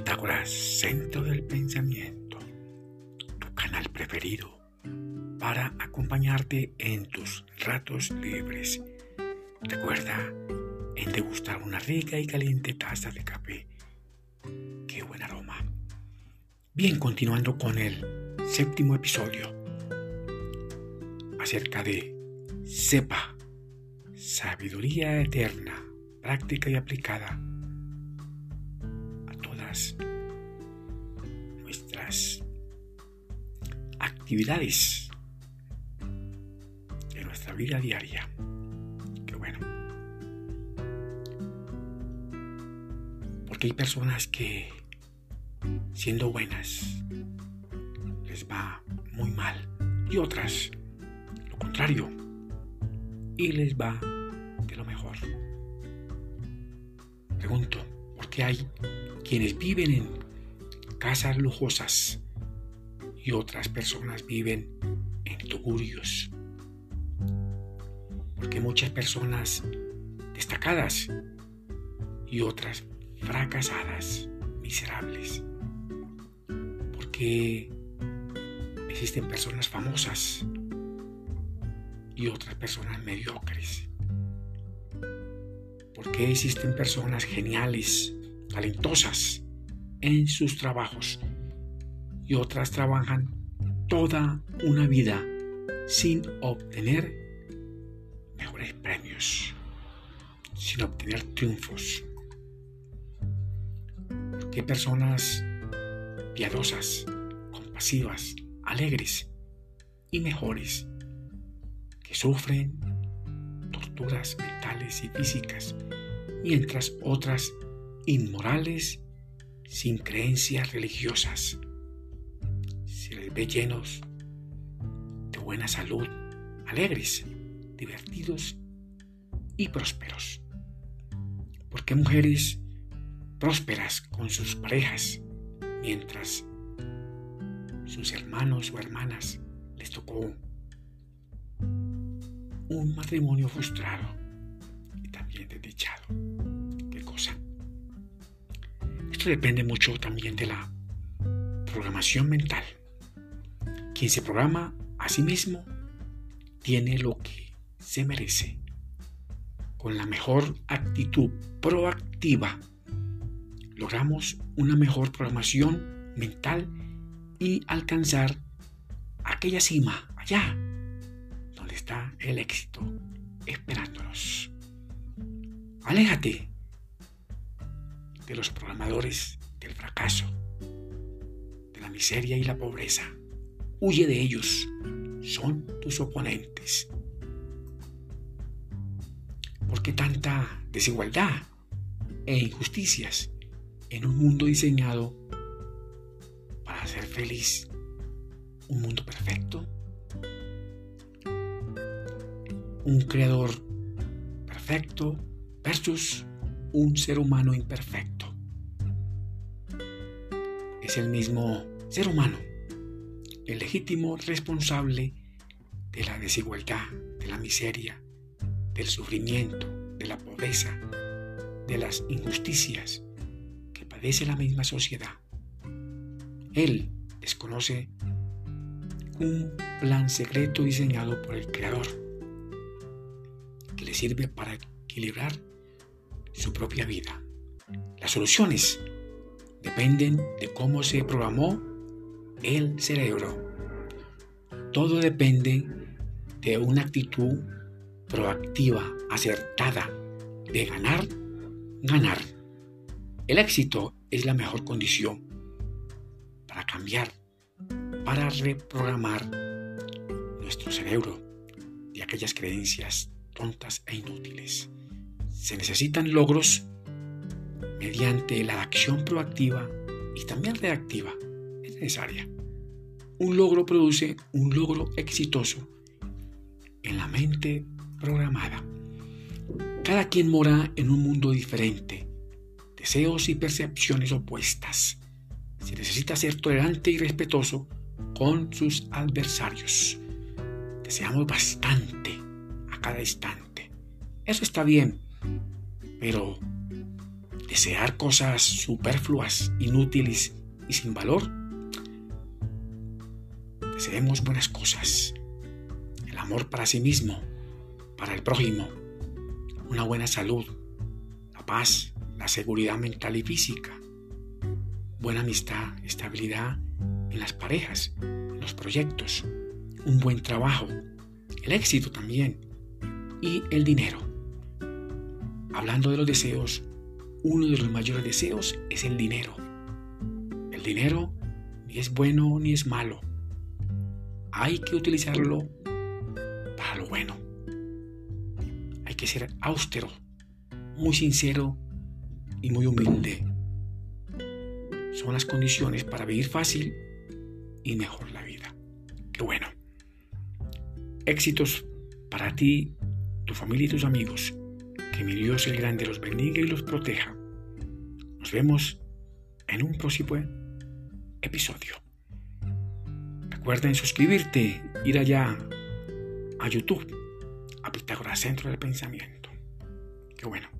Pitágoras, centro del pensamiento, tu canal preferido para acompañarte en tus ratos libres. Recuerda en degustar una rica y caliente taza de café. Qué buen aroma. Bien, continuando con el séptimo episodio acerca de SEPA, sabiduría eterna, práctica y aplicada nuestras actividades de nuestra vida diaria. Qué bueno. Porque hay personas que, siendo buenas, les va muy mal. Y otras, lo contrario, y les va de lo mejor. Pregunto, ¿por qué hay quienes viven en casas lujosas y otras personas viven en tugurios? Porque muchas personas destacadas y otras fracasadas, miserables. Porque existen personas famosas y otras personas mediocres. ¿Por qué existen personas geniales, talentosas en sus trabajos y otras trabajan toda una vida sin obtener mejores premios, sin obtener triunfos? ¿Por qué personas piadosas, compasivas, alegres y mejores que sufren torturas mentales y físicas, mientras otras inmorales sin creencias religiosas. Se les ve llenos de buena salud, alegres, divertidos y prósperos. Porque mujeres prósperas con sus parejas, mientras sus hermanos o hermanas les tocó un matrimonio frustrado y también desdichado. Depende mucho también de la programación mental. Quien se programa a sí mismo tiene lo que se merece. Con la mejor actitud proactiva logramos una mejor programación mental y alcanzar aquella cima allá está el éxito esperándonos. Aléjate de los programadores del fracaso, de la miseria y la pobreza. Huye de ellos. Son tus oponentes. ¿Por qué tanta desigualdad e injusticias en un mundo diseñado para ser feliz? ¿Un mundo perfecto? un creador perfecto versus un ser humano imperfecto. Es el mismo ser humano, el legítimo responsable de la desigualdad, de la miseria, del sufrimiento, de la pobreza, de las injusticias que padece la misma sociedad. Él desconoce un plan secreto diseñado por el Creador le sirve para equilibrar su propia vida. Las soluciones dependen de cómo se programó el cerebro. Todo depende de una actitud proactiva, acertada, de ganar, ganar. El éxito es la mejor condición para cambiar, para reprogramar nuestro cerebro de aquellas creencias tontas e inútiles. Se necesitan logros mediante la acción proactiva y también reactiva. Es necesaria. Un logro produce un logro exitoso en la mente programada. Cada quien mora en un mundo diferente, deseos y percepciones opuestas. Se necesita ser tolerante y respetuoso con sus adversarios. Deseamos bastante cada instante. Eso está bien, pero desear cosas superfluas, inútiles y sin valor. Deseemos buenas cosas, el amor para sí mismo, para el prójimo, una buena salud, la paz, la seguridad mental y física, buena amistad, estabilidad en las parejas, en los proyectos, un buen trabajo, el éxito también. Y el dinero. Hablando de los deseos, uno de los mayores deseos es el dinero. El dinero ni es bueno ni es malo. Hay que utilizarlo para lo bueno. Hay que ser austero, muy sincero y muy humilde. Son las condiciones para vivir fácil y mejor la vida. Qué bueno. Éxitos para ti, tu familia y tus amigos. Que mi Dios el Grande los bendiga y los proteja. Nos vemos en un próximo episodio. Recuerden suscribirte, ir allá a YouTube, a Pitágoras Centro del Pensamiento. Qué bueno.